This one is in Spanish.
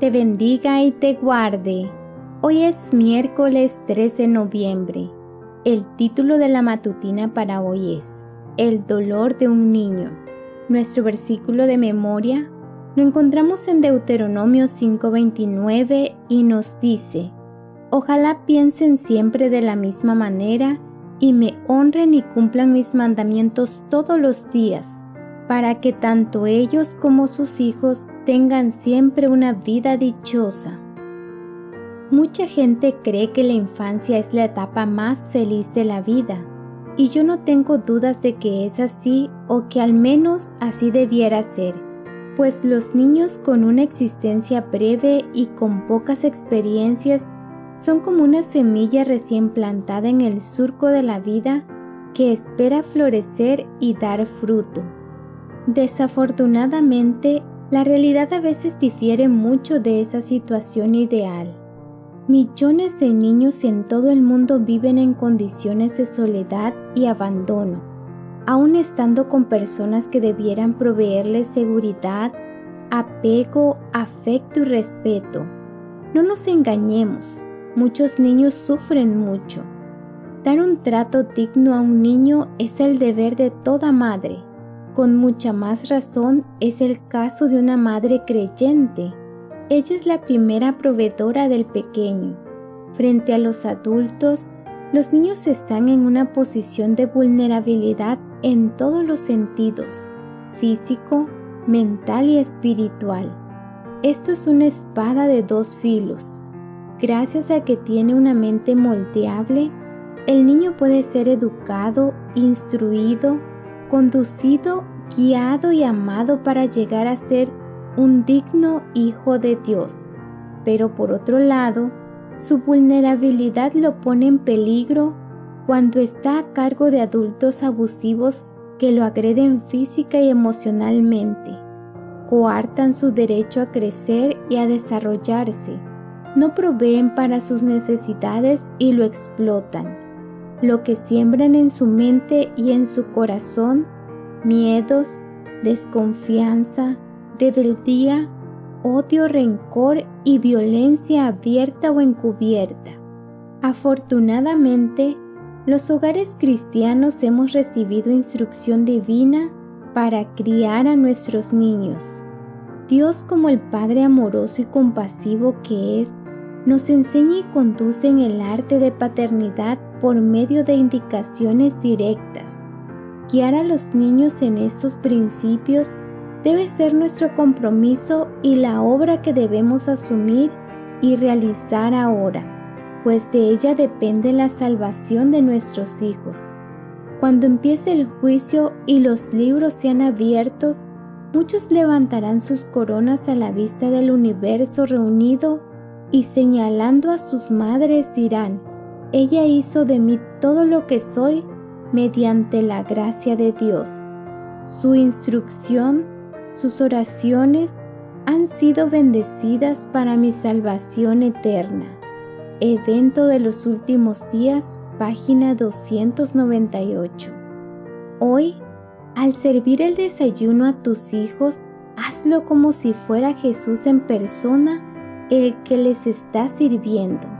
te bendiga y te guarde. Hoy es miércoles 13 de noviembre. El título de la matutina para hoy es El dolor de un niño. Nuestro versículo de memoria lo encontramos en Deuteronomio 5:29 y nos dice, Ojalá piensen siempre de la misma manera y me honren y cumplan mis mandamientos todos los días, para que tanto ellos como sus hijos tengan siempre una vida dichosa. Mucha gente cree que la infancia es la etapa más feliz de la vida, y yo no tengo dudas de que es así o que al menos así debiera ser, pues los niños con una existencia breve y con pocas experiencias son como una semilla recién plantada en el surco de la vida que espera florecer y dar fruto. Desafortunadamente, la realidad a veces difiere mucho de esa situación ideal. Millones de niños en todo el mundo viven en condiciones de soledad y abandono, aun estando con personas que debieran proveerles seguridad, apego, afecto y respeto. No nos engañemos, muchos niños sufren mucho. Dar un trato digno a un niño es el deber de toda madre. Con mucha más razón es el caso de una madre creyente ella es la primera proveedora del pequeño. Frente a los adultos, los niños están en una posición de vulnerabilidad en todos los sentidos, físico, mental y espiritual. Esto es una espada de dos filos. Gracias a que tiene una mente moldeable, el niño puede ser educado, instruido, conducido, guiado y amado para llegar a ser un digno hijo de Dios, pero por otro lado, su vulnerabilidad lo pone en peligro cuando está a cargo de adultos abusivos que lo agreden física y emocionalmente, coartan su derecho a crecer y a desarrollarse, no proveen para sus necesidades y lo explotan. Lo que siembran en su mente y en su corazón, miedos, desconfianza, rebeldía, odio, rencor y violencia abierta o encubierta. Afortunadamente, los hogares cristianos hemos recibido instrucción divina para criar a nuestros niños. Dios como el Padre amoroso y compasivo que es, nos enseña y conduce en el arte de paternidad por medio de indicaciones directas. Guiar a los niños en estos principios debe ser nuestro compromiso y la obra que debemos asumir y realizar ahora, pues de ella depende la salvación de nuestros hijos. Cuando empiece el juicio y los libros sean abiertos, muchos levantarán sus coronas a la vista del universo reunido y señalando a sus madres dirán, ella hizo de mí todo lo que soy mediante la gracia de Dios. Su instrucción sus oraciones han sido bendecidas para mi salvación eterna. Evento de los últimos días, página 298. Hoy, al servir el desayuno a tus hijos, hazlo como si fuera Jesús en persona el que les está sirviendo.